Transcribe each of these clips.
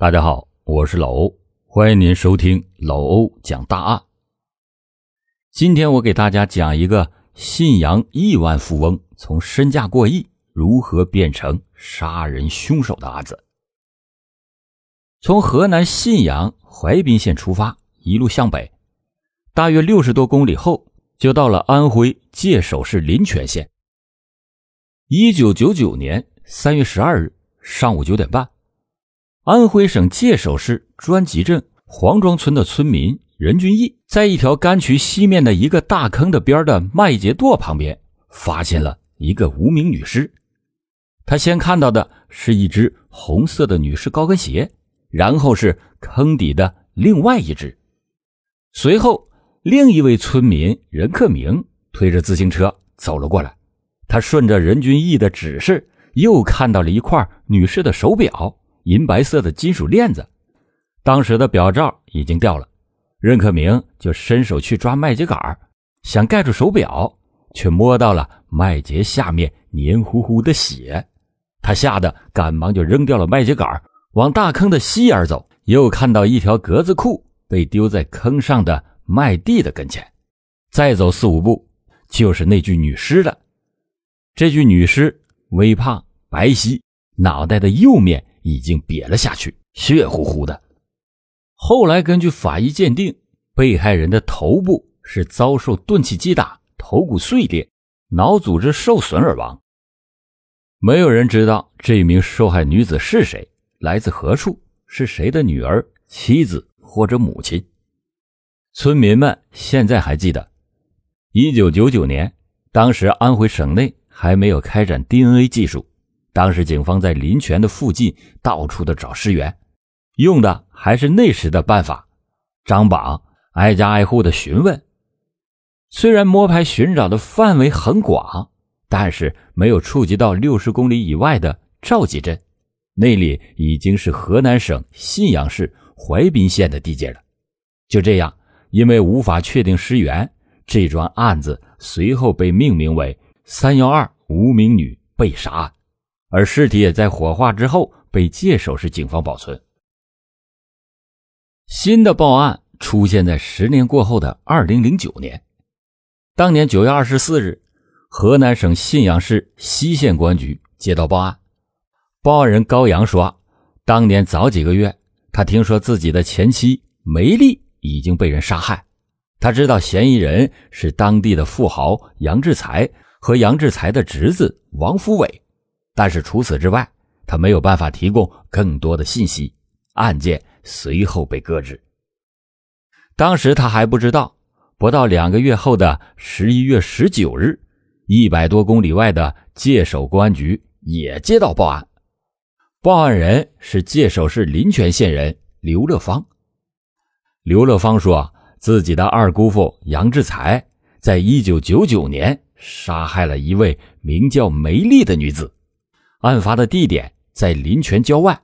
大家好，我是老欧，欢迎您收听老欧讲大案。今天我给大家讲一个信阳亿万富翁从身价过亿如何变成杀人凶手的案子。从河南信阳淮滨县出发，一路向北，大约六十多公里后，就到了安徽界首市临泉县。一九九九年三月十二日上午九点半。安徽省界首市专集镇黄庄村的村民任俊义，在一条干渠西面的一个大坑的边的麦秸垛旁边，发现了一个无名女尸。他先看到的是一只红色的女士高跟鞋，然后是坑底的另外一只。随后，另一位村民任克明推着自行车走了过来，他顺着任俊义的指示，又看到了一块女士的手表。银白色的金属链子，当时的表罩已经掉了，任克明就伸手去抓麦秸秆想盖住手表，却摸到了麦秸下面黏糊糊的血，他吓得赶忙就扔掉了麦秸秆往大坑的西沿走，又看到一条格子裤被丢在坑上的麦地的跟前，再走四五步，就是那具女尸了。这具女尸微胖白皙，脑袋的右面。已经瘪了下去，血乎乎的。后来根据法医鉴定，被害人的头部是遭受钝器击打，头骨碎裂，脑组织受损而亡。没有人知道这名受害女子是谁，来自何处，是谁的女儿、妻子或者母亲。村民们现在还记得，一九九九年，当时安徽省内还没有开展 DNA 技术。当时警方在临泉的附近到处的找尸源，用的还是那时的办法，张榜，挨家挨户的询问。虽然摸排寻找的范围很广，但是没有触及到六十公里以外的赵集镇，那里已经是河南省信阳市淮滨县的地界了。就这样，因为无法确定尸源，这桩案子随后被命名为“三幺二无名女被杀案”。而尸体也在火化之后被界首市警方保存。新的报案出现在十年过后的二零零九年，当年九月二十四日，河南省信阳市西县公安局接到报案，报案人高阳说，当年早几个月，他听说自己的前妻梅丽已经被人杀害，他知道嫌疑人是当地的富豪杨志才和杨志才的侄子王福伟。但是除此之外，他没有办法提供更多的信息，案件随后被搁置。当时他还不知道，不到两个月后的十一月十九日，一百多公里外的界首公安局也接到报案，报案人是界首市临泉县人刘乐芳。刘乐芳说自己的二姑父杨志才在一九九九年杀害了一位名叫梅丽的女子。案发的地点在临泉郊外，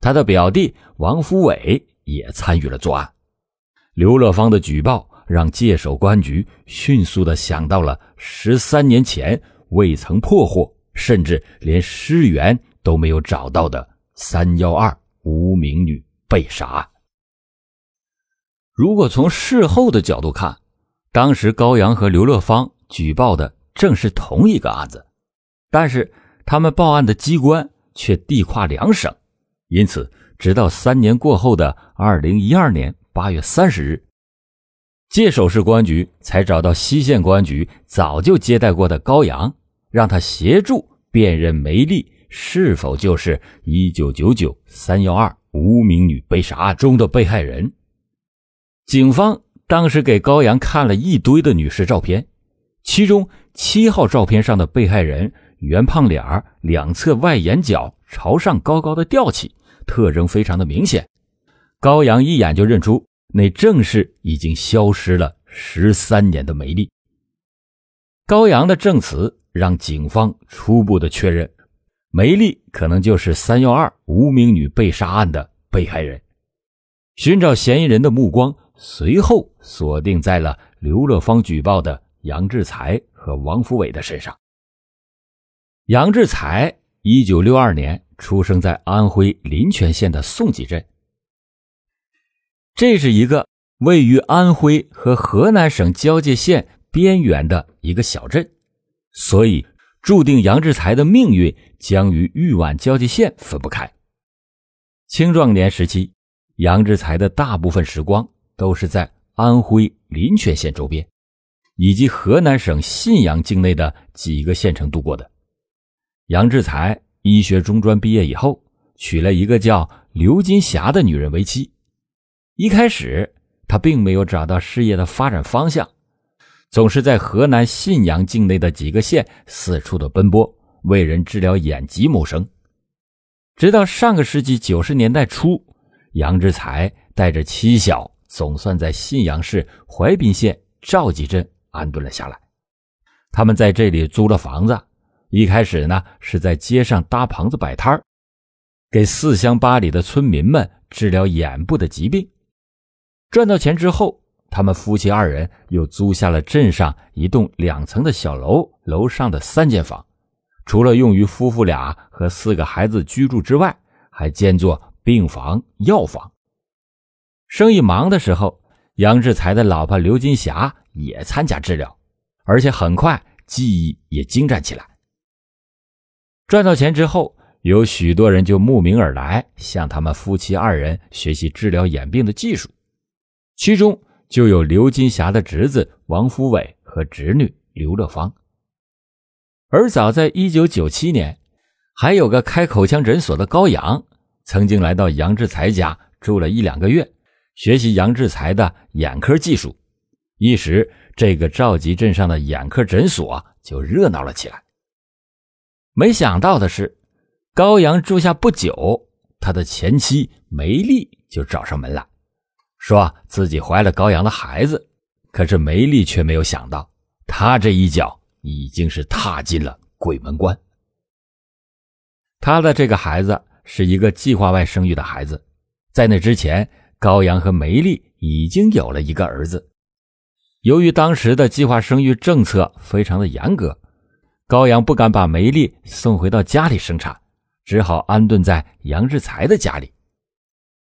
他的表弟王福伟也参与了作案。刘乐芳的举报让界首公安局迅速的想到了十三年前未曾破获，甚至连尸源都没有找到的“三幺二”无名女被杀案。如果从事后的角度看，当时高阳和刘乐芳举报的正是同一个案子，但是。他们报案的机关却地跨两省，因此，直到三年过后的二零一二年八月三十日，界首市公安局才找到西县公安局早就接待过的高阳，让他协助辨认梅丽是否就是一九九九三幺二无名女被杀中的被害人。警方当时给高阳看了一堆的女士照片，其中七号照片上的被害人。圆胖脸儿，两侧外眼角朝上高高的吊起，特征非常的明显。高阳一眼就认出，那正是已经消失了十三年的梅丽。高阳的证词让警方初步的确认，梅丽可能就是三幺二无名女被杀案的被害人。寻找嫌疑人的目光随后锁定在了刘乐芳举报的杨志才和王福伟的身上。杨志才一九六二年出生在安徽临泉县的宋集镇。这是一个位于安徽和河南省交界线边缘的一个小镇，所以注定杨志才的命运将与豫皖交界线分不开。青壮年时期，杨志才的大部分时光都是在安徽临泉县周边，以及河南省信阳境内的几个县城度过的。杨志才医学中专毕业以后，娶了一个叫刘金霞的女人为妻。一开始，他并没有找到事业的发展方向，总是在河南信阳境内的几个县四处的奔波，为人治疗眼疾谋生。直到上个世纪九十年代初，杨志才带着妻小，总算在信阳市怀滨县赵集镇安顿了下来。他们在这里租了房子，一开始呢是在街上搭棚子摆摊儿，给四乡八里的村民们治疗眼部的疾病。赚到钱之后，他们夫妻二人又租下了镇上一栋两层的小楼，楼上的三间房，除了用于夫妇俩和四个孩子居住之外，还兼作病房、药房。生意忙的时候，杨志才的老婆刘金霞也参加治疗，而且很快技艺也精湛起来。赚到钱之后，有许多人就慕名而来，向他们夫妻二人学习治疗眼病的技术。其中就有刘金霞的侄子王福伟和侄女刘乐芳。而早在一九九七年，还有个开口腔诊所的高阳，曾经来到杨志才家住了一两个月，学习杨志才的眼科技术。一时，这个赵集镇上的眼科诊所就热闹了起来。没想到的是，高阳住下不久，他的前妻梅丽就找上门来。说自己怀了高阳的孩子，可是梅丽却没有想到，他这一脚已经是踏进了鬼门关。他的这个孩子是一个计划外生育的孩子，在那之前，高阳和梅丽已经有了一个儿子。由于当时的计划生育政策非常的严格，高阳不敢把梅丽送回到家里生产，只好安顿在杨志才的家里。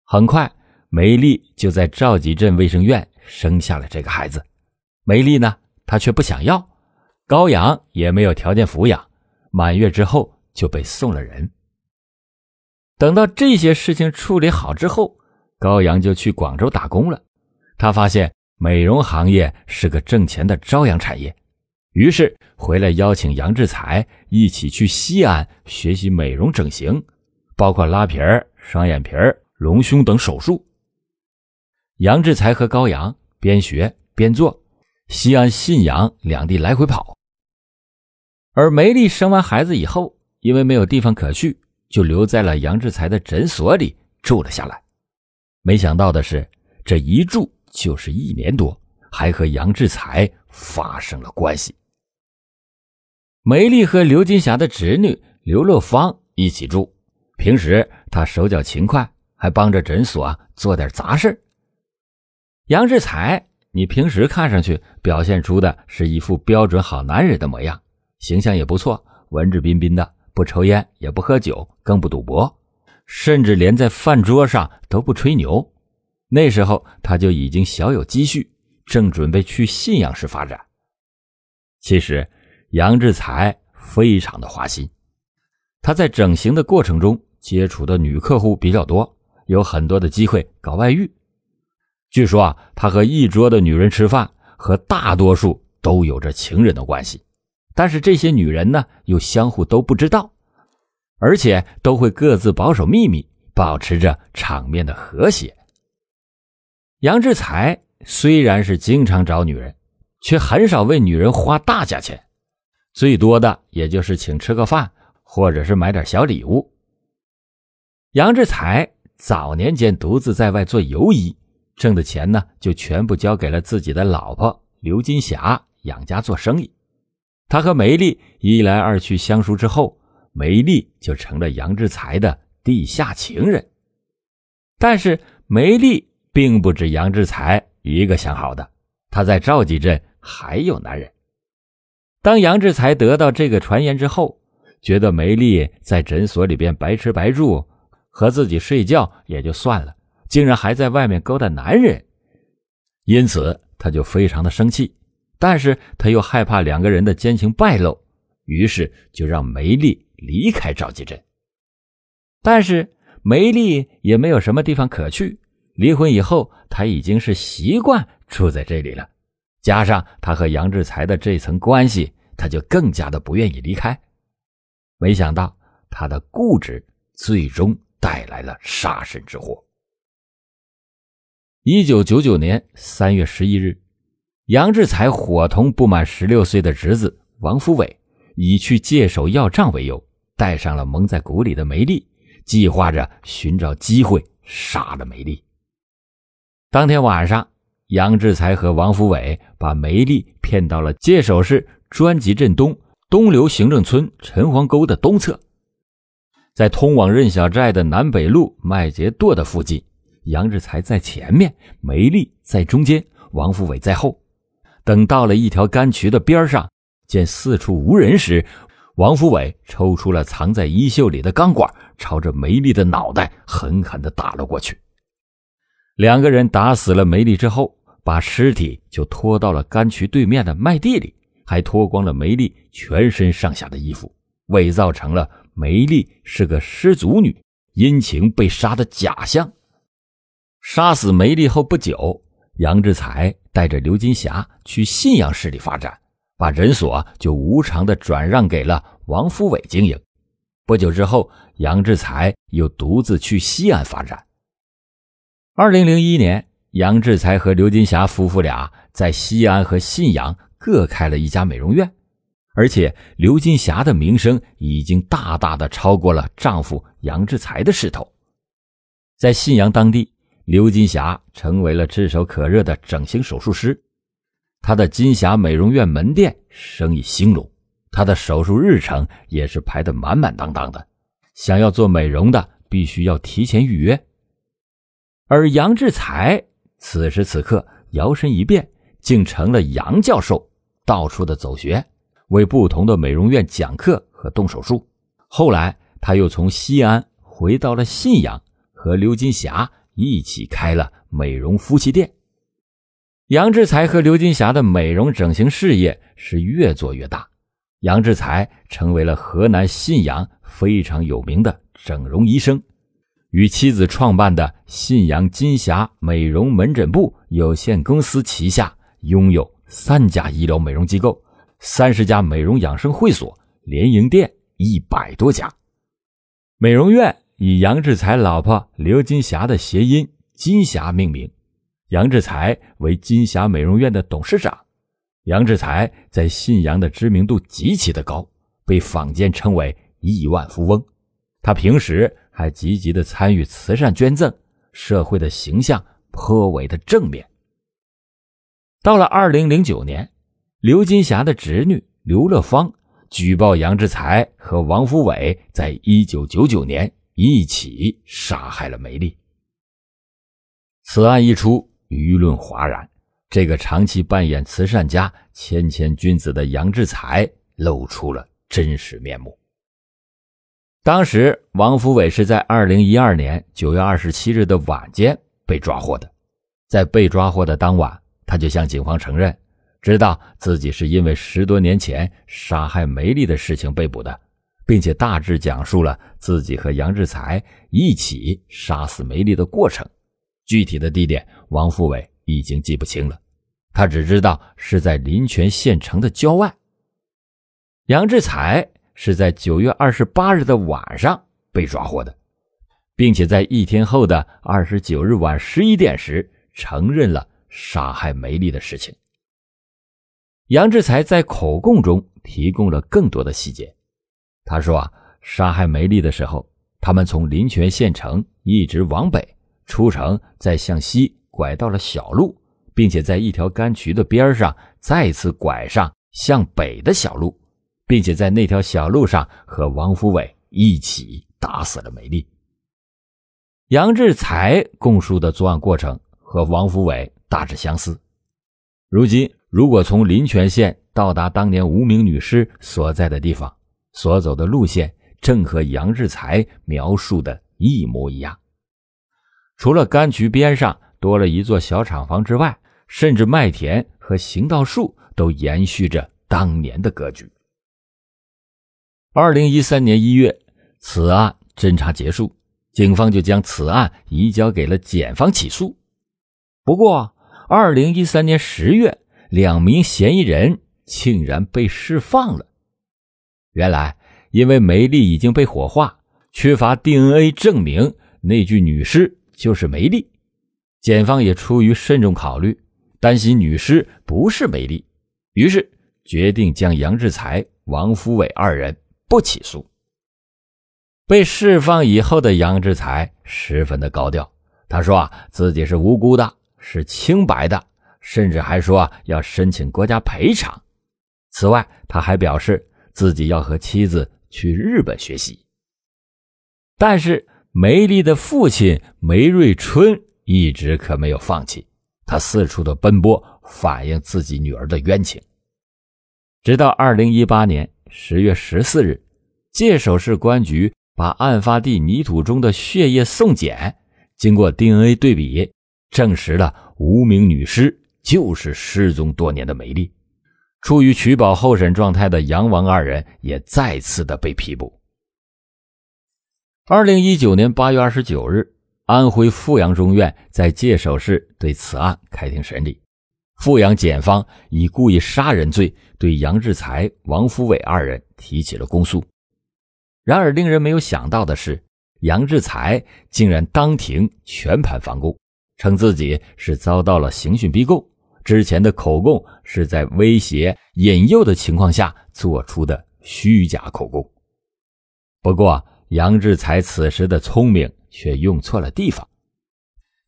很快。梅丽就在赵集镇卫生院生下了这个孩子。梅丽呢，她却不想要，高阳也没有条件抚养。满月之后就被送了人。等到这些事情处理好之后，高阳就去广州打工了。他发现美容行业是个挣钱的朝阳产业，于是回来邀请杨志才一起去西安学习美容整形，包括拉皮儿、双眼皮儿、隆胸等手术。杨志才和高阳边学边做，西安、信阳两地来回跑。而梅丽生完孩子以后，因为没有地方可去，就留在了杨志才的诊所里住了下来。没想到的是，这一住就是一年多，还和杨志才发生了关系。梅丽和刘金霞的侄女刘乐芳一起住，平时她手脚勤快，还帮着诊所做点杂事杨志才，你平时看上去表现出的是一副标准好男人的模样，形象也不错，文质彬彬的，不抽烟，也不喝酒，更不赌博，甚至连在饭桌上都不吹牛。那时候他就已经小有积蓄，正准备去信阳市发展。其实，杨志才非常的花心，他在整形的过程中接触的女客户比较多，有很多的机会搞外遇。据说啊，他和一桌的女人吃饭，和大多数都有着情人的关系，但是这些女人呢，又相互都不知道，而且都会各自保守秘密，保持着场面的和谐。杨志才虽然是经常找女人，却很少为女人花大价钱，最多的也就是请吃个饭，或者是买点小礼物。杨志才早年间独自在外做游医。挣的钱呢，就全部交给了自己的老婆刘金霞养家做生意。他和梅丽一来二去相熟之后，梅丽就成了杨志才的地下情人。但是梅丽并不止杨志才一个想好的，他在赵集镇还有男人。当杨志才得到这个传言之后，觉得梅丽在诊所里边白吃白住，和自己睡觉也就算了，竟然还在外面勾搭男人，因此他就非常的生气。但是他又害怕两个人的奸情败露，于是就让梅丽离开赵集镇。但是梅丽也没有什么地方可去，离婚以后他已经是习惯住在这里了，加上他和杨志才的这层关系，他就更加的不愿意离开。没想到他的固执最终带来了杀身之祸。一九九九年三月十一日。杨志才伙同不满十六岁的侄子王福伟，以去借手要账为由，带上了蒙在鼓里的梅丽，计划着寻找机会杀了梅丽。当天晚上，杨志才和王福伟把梅丽骗到了界首市专集镇东东流行政村陈黄沟的东侧，在通往任小寨的南北路麦秸垛的附近，杨志才在前面，梅丽在中间，王福伟在后。等到了一条干渠的边上，见四处无人时，王福伟抽出了藏在衣袖里的钢管，朝着梅丽的脑袋狠狠地打了过去。两个人打死了梅丽之后，把尸体就拖到了干渠对面的麦地里，还脱光了梅丽全身上下的衣服，伪造成了梅丽是个失足女，殷勤被杀的假象。杀死梅丽后不久。杨志才带着刘金霞去信阳市里发展，把诊所就无偿的转让给了王福伟经营。不久之后，杨志才又独自去西安发展。二零零一年，杨志才和刘金霞夫妇俩在西安和信阳各开了一家美容院，而且刘金霞的名声已经大大的超过了丈夫杨志才的势头，在信阳当地。刘金霞成为了炙手可热的整形手术师，她的金霞美容院门店生意兴隆，她的手术日程也是排得满满当当的。想要做美容的，必须要提前预约。而杨志才此时此刻摇身一变，竟成了杨教授，到处的走学，为不同的美容院讲课和动手术。后来，他又从西安回到了信阳，和刘金霞。一起开了美容夫妻店，杨志才和刘金霞的美容整形事业是越做越大，杨志才成为了河南信阳非常有名的整容医生，与妻子创办的信阳金霞美容门诊部有限公司旗下拥有三家医疗美容机构、三十家美容养生会所、联营店一百多家，美容院。以杨志才老婆刘金霞的谐音“金霞”命名，杨志才为金霞美容院的董事长。杨志才在信阳的知名度极其的高，被坊间称为亿万富翁。他平时还积极的参与慈善捐赠，社会的形象颇为的正面。到了二零零九年，刘金霞的侄女刘乐芳举报杨志才和王福伟在一九九九年。一起杀害了梅丽。此案一出，舆论哗然。这个长期扮演慈善家、谦谦君子的杨志才露出了真实面目。当时，王福伟是在二零一二年九月二十七日的晚间被抓获的。在被抓获的当晚，他就向警方承认，知道自己是因为十多年前杀害梅丽的事情被捕的。并且大致讲述了自己和杨志才一起杀死梅丽的过程，具体的地点王福伟已经记不清了，他只知道是在临泉县城的郊外。杨志才是在九月二十八日的晚上被抓获的，并且在一天后的二十九日晚十一点时承认了杀害梅丽的事情。杨志才在口供中提供了更多的细节。他说啊，杀害梅丽的时候，他们从临泉县城一直往北，出城再向西拐到了小路，并且在一条干渠的边上再次拐上向北的小路，并且在那条小路上和王福伟一起打死了梅丽。杨志才供述的作案过程和王福伟大致相似。如今，如果从临泉县到达当年无名女尸所在的地方，所走的路线正和杨志才描述的一模一样。除了柑橘边上多了一座小厂房之外，甚至麦田和行道树都延续着当年的格局。二零一三年一月，此案侦查结束，警方就将此案移交给了检方起诉。不过，二零一三年十月，两名嫌疑人竟然被释放了。原来，因为梅丽已经被火化，缺乏 DNA 证明那具女尸就是梅丽。检方也出于慎重考虑，担心女尸不是梅丽，于是决定将杨志才、王福伟二人。不起诉。被释放以后的杨志才十分的高调，他说啊自己是无辜的，是清白的，甚至还说要申请国家赔偿。此外，他还表示自己要和妻子去日本学习。但是梅丽的父亲梅瑞春一直可没有放弃，他四处的奔波，反映自己女儿的冤情。直到二零一八年。十月十四日，界首市公安局把案发地泥土中的血液送检，经过 DNA 对比，证实了无名女尸就是失踪多年的梅丽。处于取保候审状态的杨王二人也再次的被批捕。二零一九年八月二十九日，安徽阜阳中院在界首市对此案开庭审理。阜阳检方以故意杀人罪对杨志才、王福伟二人提起了公诉。然而，令人没有想到的是，杨志才竟然当庭全盘反供，称自己是遭到了刑讯逼供，之前的口供是在威胁、引诱的情况下做出的虚假口供。不过，杨志才此时的聪明却用错了地方，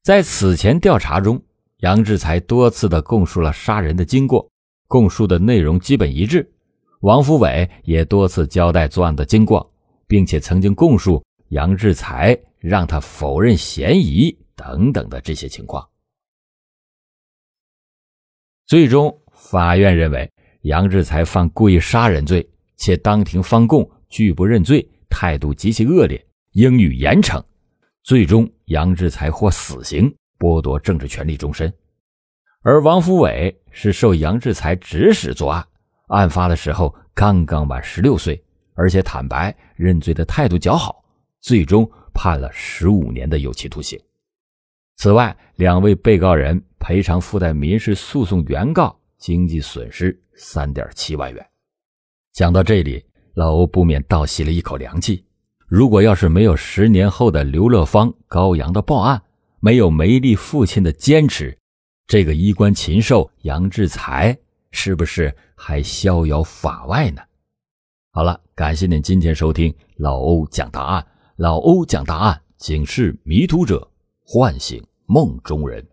在此前调查中。杨志才多次的供述了杀人的经过，供述的内容基本一致。王福伟也多次交代作案的经过，并且曾经供述杨志才让他否认嫌疑等等的这些情况。最终，法院认为杨志才犯故意杀人罪，且当庭翻供拒不认罪，态度极其恶劣，应予严惩。最终，杨志才获死刑。剥夺政治权利终身，而王福伟是受杨志才指使作案，案发的时候刚刚满十六岁，而且坦白认罪的态度较好，最终判了十五年的有期徒刑。此外，两位被告人赔偿附带民事诉讼原告经济损失三点七万元。讲到这里，老欧不免倒吸了一口凉气。如果要是没有十年后的刘乐芳、高阳的报案，没有梅丽父亲的坚持，这个衣冠禽兽杨志才是不是还逍遥法外呢？好了，感谢您今天收听老欧讲答案。老欧讲答案，警示迷途者，唤醒梦中人。